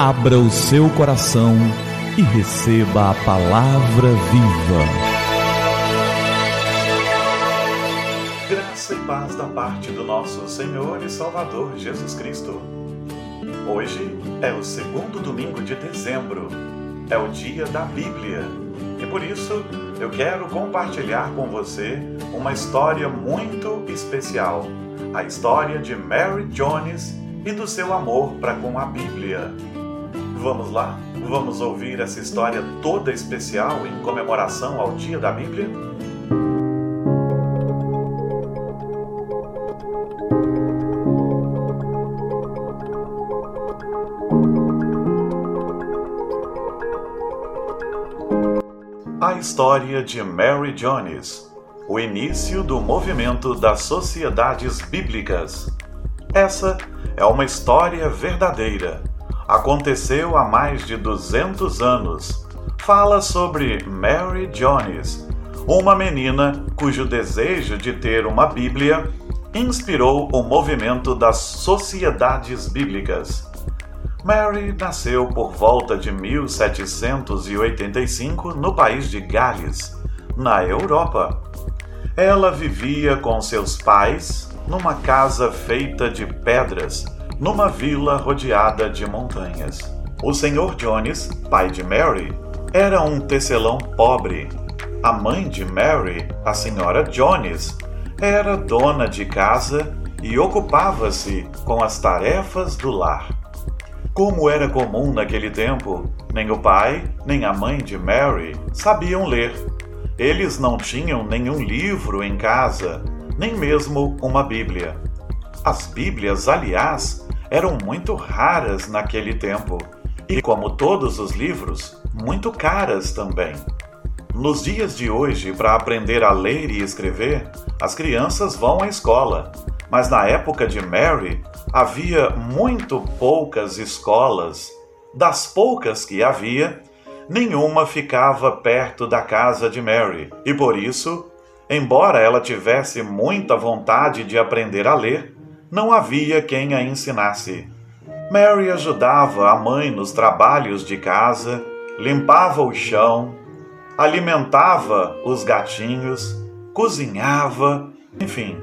Abra o seu coração e receba a palavra viva. Graça e paz da parte do nosso Senhor e Salvador Jesus Cristo. Hoje é o segundo domingo de dezembro, é o dia da Bíblia. E por isso eu quero compartilhar com você uma história muito especial, a história de Mary Jones e do seu amor para com a Bíblia. Vamos lá? Vamos ouvir essa história toda especial em comemoração ao Dia da Bíblia? A história de Mary Jones, o início do movimento das sociedades bíblicas. Essa é uma história verdadeira aconteceu há mais de 200 anos. Fala sobre Mary Jones, uma menina cujo desejo de ter uma Bíblia inspirou o movimento das sociedades bíblicas. Mary nasceu por volta de 1785 no país de Gales, na Europa. Ela vivia com seus pais numa casa feita de pedras numa vila rodeada de montanhas. O Sr. Jones, pai de Mary, era um tecelão pobre. A mãe de Mary, a Sra. Jones, era dona de casa e ocupava-se com as tarefas do lar. Como era comum naquele tempo, nem o pai nem a mãe de Mary sabiam ler. Eles não tinham nenhum livro em casa, nem mesmo uma Bíblia. As Bíblias, aliás, eram muito raras naquele tempo e, como todos os livros, muito caras também. Nos dias de hoje, para aprender a ler e escrever, as crianças vão à escola, mas na época de Mary havia muito poucas escolas. Das poucas que havia, nenhuma ficava perto da casa de Mary, e por isso, embora ela tivesse muita vontade de aprender a ler, não havia quem a ensinasse. Mary ajudava a mãe nos trabalhos de casa, limpava o chão, alimentava os gatinhos, cozinhava, enfim,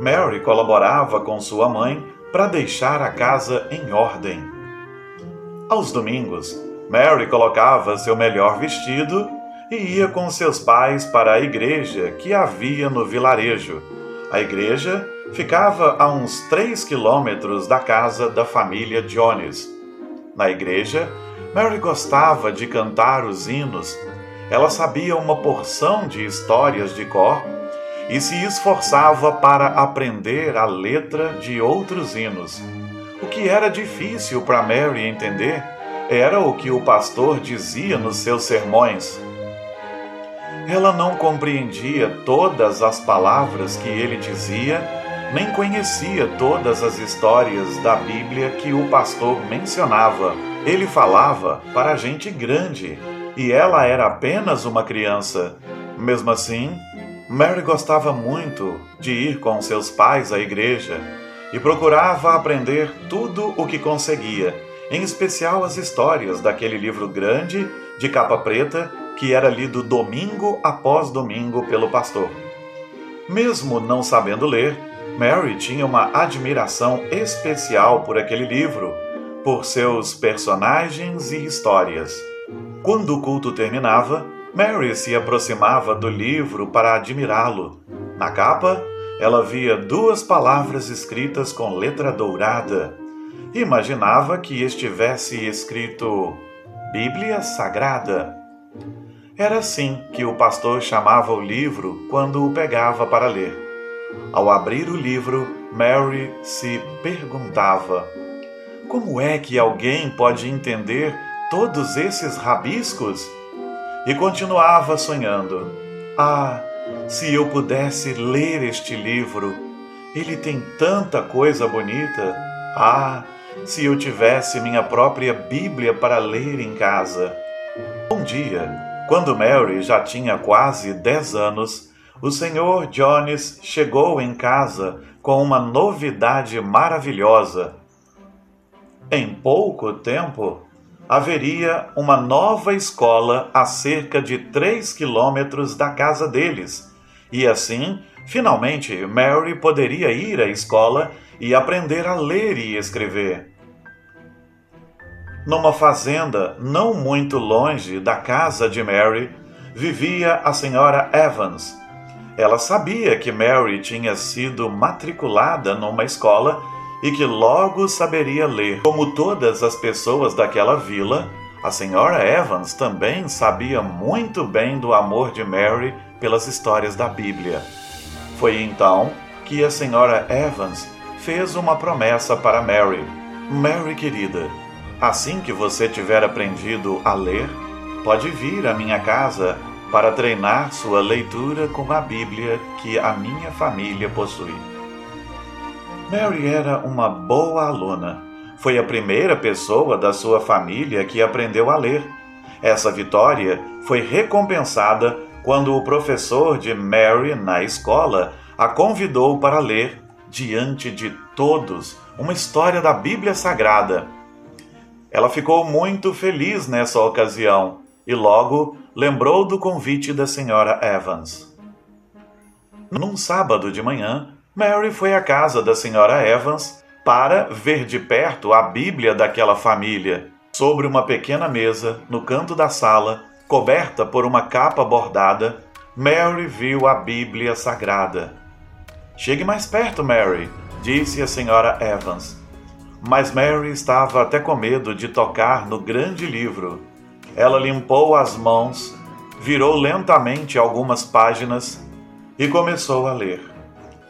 Mary colaborava com sua mãe para deixar a casa em ordem. Aos domingos, Mary colocava seu melhor vestido e ia com seus pais para a igreja que havia no vilarejo. A igreja ficava a uns três quilômetros da casa da família Jones. Na igreja, Mary gostava de cantar os hinos. Ela sabia uma porção de histórias de cor e se esforçava para aprender a letra de outros hinos. O que era difícil para Mary entender era o que o pastor dizia nos seus sermões. Ela não compreendia todas as palavras que ele dizia nem conhecia todas as histórias da Bíblia que o pastor mencionava. Ele falava para gente grande e ela era apenas uma criança. Mesmo assim, Mary gostava muito de ir com seus pais à igreja e procurava aprender tudo o que conseguia, em especial as histórias daquele livro grande de capa preta que era lido domingo após domingo pelo pastor. Mesmo não sabendo ler, Mary tinha uma admiração especial por aquele livro, por seus personagens e histórias. Quando o culto terminava, Mary se aproximava do livro para admirá-lo. Na capa, ela via duas palavras escritas com letra dourada. Imaginava que estivesse escrito Bíblia Sagrada. Era assim que o pastor chamava o livro quando o pegava para ler. Ao abrir o livro, Mary se perguntava: como é que alguém pode entender todos esses rabiscos? E continuava sonhando: Ah, se eu pudesse ler este livro! Ele tem tanta coisa bonita! Ah, se eu tivesse minha própria Bíblia para ler em casa! Um dia, quando Mary já tinha quase dez anos, o Sr. Jones chegou em casa com uma novidade maravilhosa. Em pouco tempo, haveria uma nova escola a cerca de 3 quilômetros da casa deles. E assim, finalmente, Mary poderia ir à escola e aprender a ler e escrever. Numa fazenda não muito longe da casa de Mary, vivia a senhora Evans. Ela sabia que Mary tinha sido matriculada numa escola e que logo saberia ler. Como todas as pessoas daquela vila, a senhora Evans também sabia muito bem do amor de Mary pelas histórias da Bíblia. Foi então que a senhora Evans fez uma promessa para Mary: Mary querida, assim que você tiver aprendido a ler, pode vir à minha casa para treinar sua leitura com a Bíblia que a minha família possui. Mary era uma boa aluna. Foi a primeira pessoa da sua família que aprendeu a ler. Essa vitória foi recompensada quando o professor de Mary na escola a convidou para ler, diante de todos, uma história da Bíblia Sagrada. Ela ficou muito feliz nessa ocasião e logo lembrou do convite da senhora Evans. Num sábado de manhã, Mary foi à casa da senhora Evans para ver de perto a Bíblia daquela família. Sobre uma pequena mesa, no canto da sala, coberta por uma capa bordada, Mary viu a Bíblia Sagrada. Chegue mais perto, Mary, disse a senhora Evans. Mas Mary estava até com medo de tocar no grande livro. Ela limpou as mãos, virou lentamente algumas páginas e começou a ler.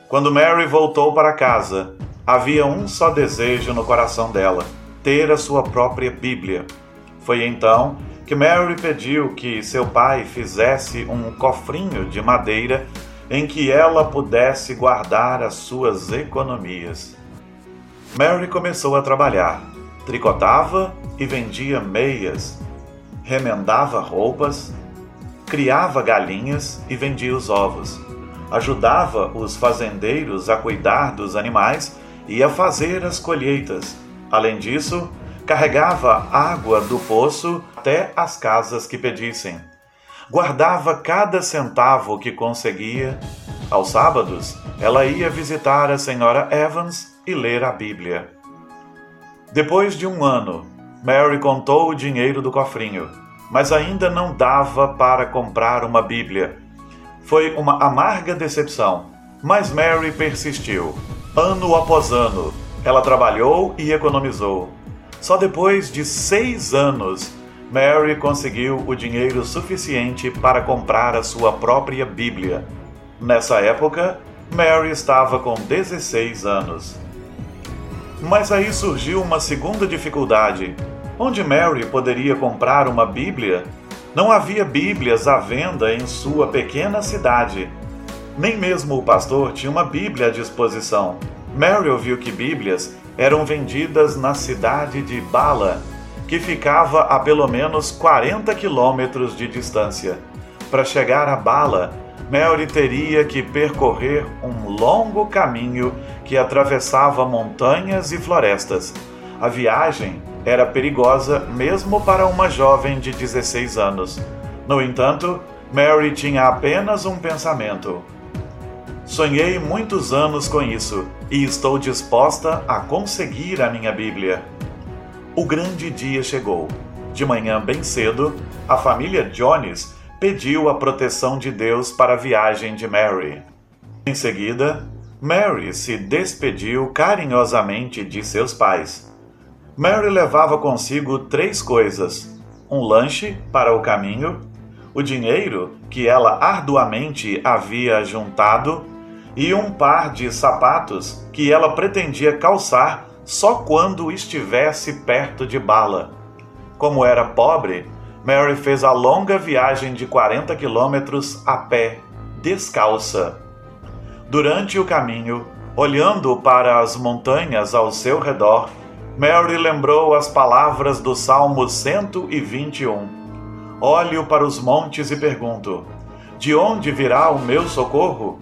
Quando Mary voltou para casa, havia um só desejo no coração dela: ter a sua própria Bíblia. Foi então que Mary pediu que seu pai fizesse um cofrinho de madeira em que ela pudesse guardar as suas economias. Mary começou a trabalhar, tricotava e vendia meias, remendava roupas, criava galinhas e vendia os ovos ajudava os fazendeiros a cuidar dos animais e a fazer as colheitas. Além disso, carregava água do poço até as casas que pedissem. Guardava cada centavo que conseguia. Aos sábados, ela ia visitar a senhora Evans e ler a Bíblia. Depois de um ano, Mary contou o dinheiro do cofrinho, mas ainda não dava para comprar uma Bíblia foi uma amarga decepção, mas Mary persistiu. Ano após ano, ela trabalhou e economizou. Só depois de seis anos, Mary conseguiu o dinheiro suficiente para comprar a sua própria Bíblia. Nessa época, Mary estava com 16 anos. Mas aí surgiu uma segunda dificuldade. Onde Mary poderia comprar uma Bíblia não havia Bíblias à venda em sua pequena cidade. Nem mesmo o pastor tinha uma Bíblia à disposição. Mary ouviu que Bíblias eram vendidas na cidade de Bala, que ficava a pelo menos 40 quilômetros de distância. Para chegar a Bala, Mary teria que percorrer um longo caminho que atravessava montanhas e florestas. A viagem era perigosa mesmo para uma jovem de 16 anos. No entanto, Mary tinha apenas um pensamento: Sonhei muitos anos com isso e estou disposta a conseguir a minha Bíblia. O grande dia chegou. De manhã bem cedo, a família Jones pediu a proteção de Deus para a viagem de Mary. Em seguida, Mary se despediu carinhosamente de seus pais. Mary levava consigo três coisas: um lanche para o caminho, o dinheiro que ela arduamente havia juntado e um par de sapatos que ela pretendia calçar só quando estivesse perto de Bala. Como era pobre, Mary fez a longa viagem de 40 quilômetros a pé, descalça. Durante o caminho, olhando para as montanhas ao seu redor, Mary lembrou as palavras do Salmo 121. Olho para os montes e pergunto: De onde virá o meu socorro?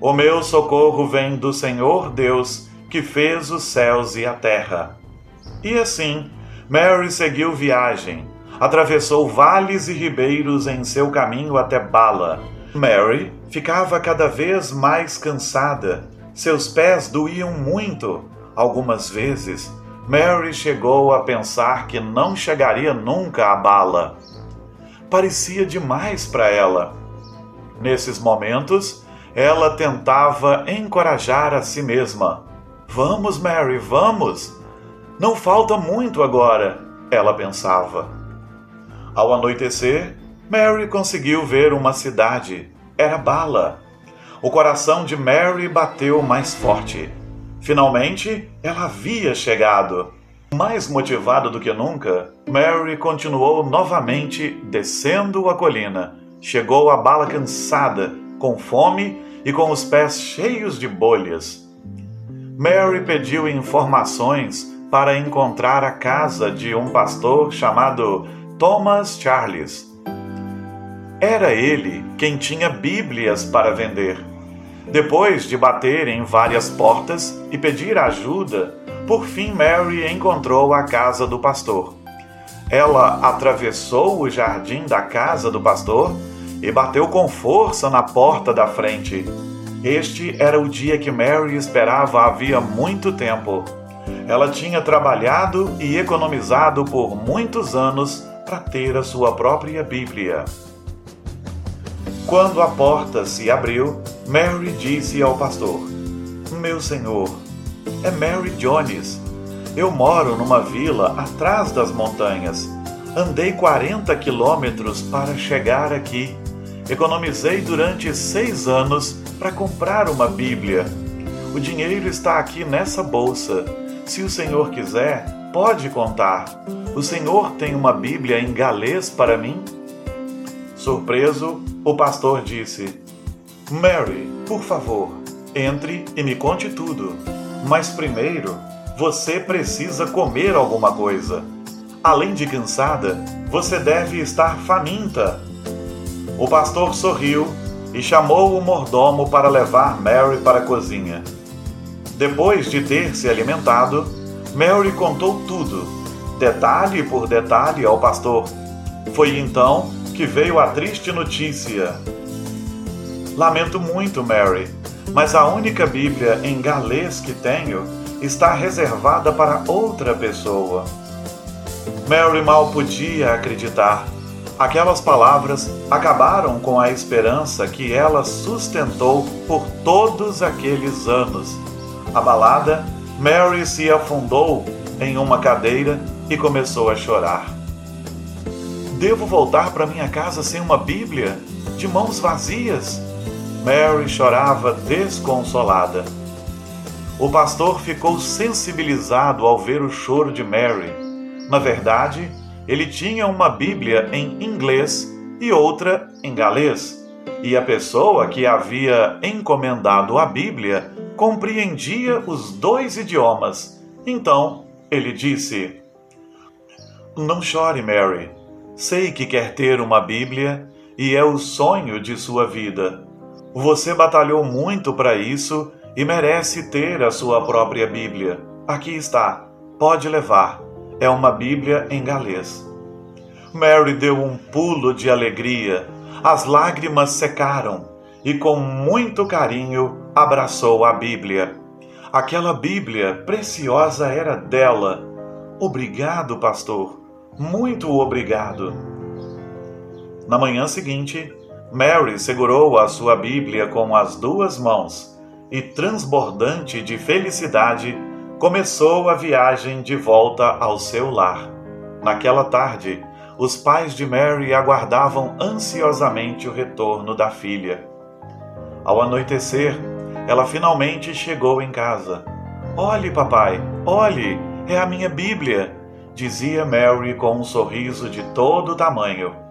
O meu socorro vem do Senhor Deus, que fez os céus e a terra. E assim, Mary seguiu viagem, atravessou vales e ribeiros em seu caminho até Bala. Mary ficava cada vez mais cansada. Seus pés doíam muito. Algumas vezes, Mary chegou a pensar que não chegaria nunca a Bala. Parecia demais para ela. Nesses momentos, ela tentava encorajar a si mesma. Vamos, Mary, vamos! Não falta muito agora, ela pensava. Ao anoitecer, Mary conseguiu ver uma cidade. Era Bala. O coração de Mary bateu mais forte. Finalmente, ela havia chegado. Mais motivada do que nunca, Mary continuou novamente descendo a colina. Chegou a Bala cansada, com fome e com os pés cheios de bolhas. Mary pediu informações para encontrar a casa de um pastor chamado Thomas Charles. Era ele quem tinha Bíblias para vender. Depois de bater em várias portas e pedir ajuda, por fim Mary encontrou a casa do pastor. Ela atravessou o jardim da casa do pastor e bateu com força na porta da frente. Este era o dia que Mary esperava havia muito tempo. Ela tinha trabalhado e economizado por muitos anos para ter a sua própria Bíblia. Quando a porta se abriu, Mary disse ao pastor: Meu senhor, é Mary Jones. Eu moro numa vila atrás das montanhas. Andei 40 quilômetros para chegar aqui. Economizei durante seis anos para comprar uma Bíblia. O dinheiro está aqui nessa bolsa. Se o senhor quiser, pode contar. O senhor tem uma Bíblia em galês para mim? Surpreso, o pastor disse: Mary, por favor, entre e me conte tudo. Mas primeiro, você precisa comer alguma coisa. Além de cansada, você deve estar faminta. O pastor sorriu e chamou o mordomo para levar Mary para a cozinha. Depois de ter se alimentado, Mary contou tudo detalhe por detalhe ao pastor. Foi então que veio a triste notícia. Lamento muito, Mary, mas a única Bíblia em galês que tenho está reservada para outra pessoa. Mary mal podia acreditar. Aquelas palavras acabaram com a esperança que ela sustentou por todos aqueles anos. Abalada, Mary se afundou em uma cadeira e começou a chorar. Devo voltar para minha casa sem uma Bíblia, de mãos vazias? Mary chorava desconsolada. O pastor ficou sensibilizado ao ver o choro de Mary. Na verdade, ele tinha uma Bíblia em inglês e outra em galês, e a pessoa que havia encomendado a Bíblia compreendia os dois idiomas. Então ele disse: não chore, Mary. Sei que quer ter uma Bíblia e é o sonho de sua vida. Você batalhou muito para isso e merece ter a sua própria Bíblia. Aqui está, pode levar. É uma Bíblia em galês. Mary deu um pulo de alegria, as lágrimas secaram e, com muito carinho, abraçou a Bíblia. Aquela Bíblia preciosa era dela. Obrigado, pastor. Muito obrigado. Na manhã seguinte, Mary segurou a sua Bíblia com as duas mãos e, transbordante de felicidade, começou a viagem de volta ao seu lar. Naquela tarde, os pais de Mary aguardavam ansiosamente o retorno da filha. Ao anoitecer, ela finalmente chegou em casa. Olhe, papai, olhe, é a minha Bíblia dizia Mary com um sorriso de todo tamanho.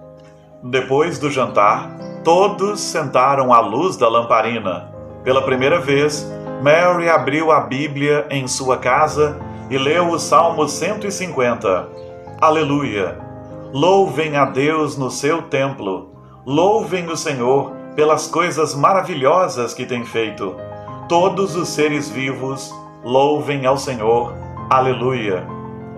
Depois do jantar, todos sentaram à luz da lamparina. Pela primeira vez, Mary abriu a Bíblia em sua casa e leu o Salmo 150. Aleluia! Louvem a Deus no seu templo. Louvem o Senhor pelas coisas maravilhosas que tem feito. Todos os seres vivos louvem ao Senhor. Aleluia!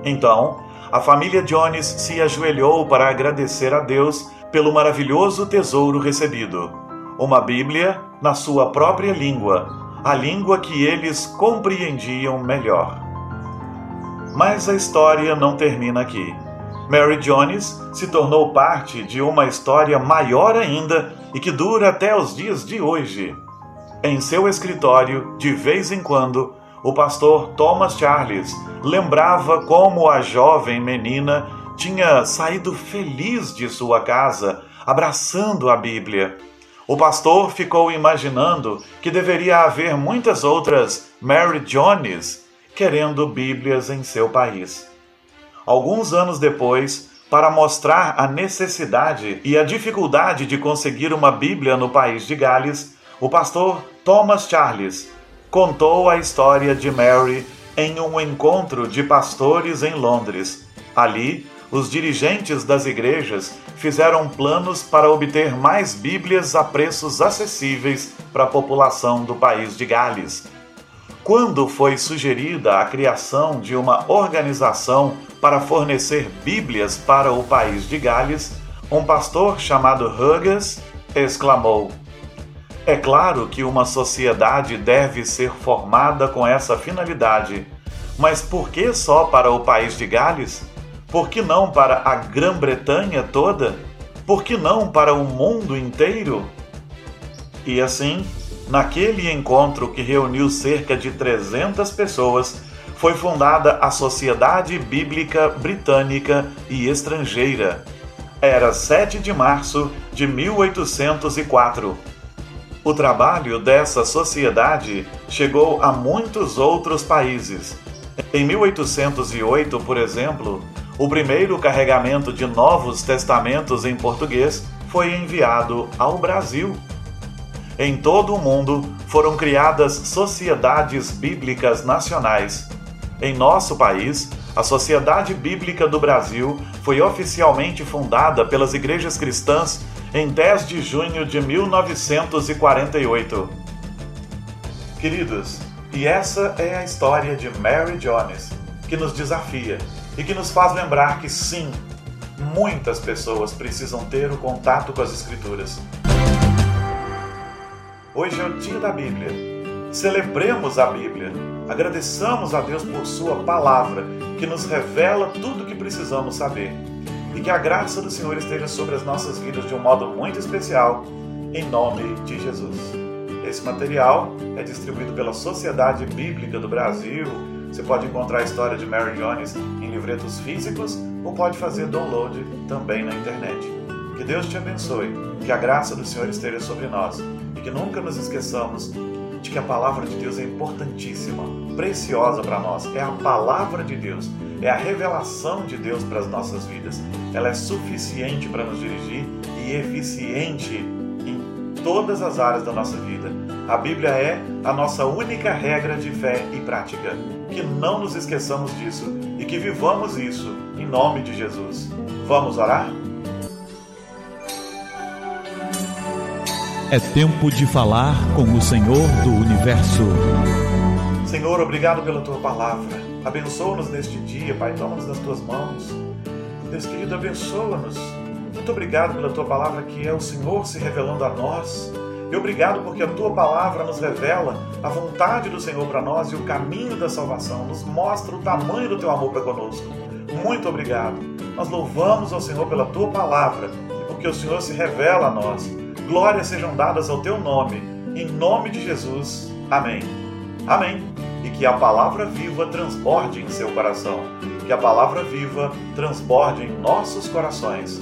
Então, a família Jones se ajoelhou para agradecer a Deus pelo maravilhoso tesouro recebido. Uma Bíblia na sua própria língua, a língua que eles compreendiam melhor. Mas a história não termina aqui. Mary Jones se tornou parte de uma história maior ainda e que dura até os dias de hoje. Em seu escritório, de vez em quando, o pastor Thomas Charles lembrava como a jovem menina tinha saído feliz de sua casa, abraçando a Bíblia. O pastor ficou imaginando que deveria haver muitas outras Mary Jones querendo Bíblias em seu país. Alguns anos depois, para mostrar a necessidade e a dificuldade de conseguir uma Bíblia no país de Gales, o pastor Thomas Charles contou a história de Mary em um encontro de pastores em Londres. Ali, os dirigentes das igrejas fizeram planos para obter mais Bíblias a preços acessíveis para a população do país de Gales. Quando foi sugerida a criação de uma organização para fornecer Bíblias para o país de Gales, um pastor chamado Hughes exclamou: É claro que uma sociedade deve ser formada com essa finalidade, mas por que só para o país de Gales? Por que não para a Grã-Bretanha toda? Por que não para o mundo inteiro? E assim, naquele encontro que reuniu cerca de 300 pessoas, foi fundada a Sociedade Bíblica Britânica e Estrangeira. Era 7 de março de 1804. O trabalho dessa sociedade chegou a muitos outros países. Em 1808, por exemplo, o primeiro carregamento de Novos Testamentos em português foi enviado ao Brasil. Em todo o mundo foram criadas sociedades bíblicas nacionais em nosso país, a Sociedade Bíblica do Brasil foi oficialmente fundada pelas igrejas cristãs em 10 de junho de 1948. Queridos, e essa é a história de Mary Jones, que nos desafia e que nos faz lembrar que sim, muitas pessoas precisam ter o contato com as Escrituras. Hoje é o dia da Bíblia. Celebremos a Bíblia Agradeçamos a Deus por Sua palavra, que nos revela tudo o que precisamos saber. E que a graça do Senhor esteja sobre as nossas vidas de um modo muito especial, em nome de Jesus. Esse material é distribuído pela Sociedade Bíblica do Brasil. Você pode encontrar a história de Mary Jones em livretos físicos ou pode fazer download também na internet. Que Deus te abençoe, que a graça do Senhor esteja sobre nós e que nunca nos esqueçamos de que a palavra de Deus é importantíssima, preciosa para nós. É a palavra de Deus, é a revelação de Deus para as nossas vidas. Ela é suficiente para nos dirigir e eficiente em todas as áreas da nossa vida. A Bíblia é a nossa única regra de fé e prática. Que não nos esqueçamos disso e que vivamos isso em nome de Jesus. Vamos orar? É tempo de falar com o Senhor do Universo. Senhor, obrigado pela tua palavra. Abençoa-nos neste dia, Pai. Toma-nos nas tuas mãos. Deus querido, abençoa-nos. Muito obrigado pela tua palavra, que é o Senhor se revelando a nós. E obrigado porque a tua palavra nos revela a vontade do Senhor para nós e o caminho da salvação, nos mostra o tamanho do teu amor para conosco. Muito obrigado. Nós louvamos ao Senhor pela tua palavra e porque o Senhor se revela a nós glórias sejam dadas ao teu nome. Em nome de Jesus. Amém. Amém. E que a palavra viva transborde em seu coração. Que a palavra viva transborde em nossos corações.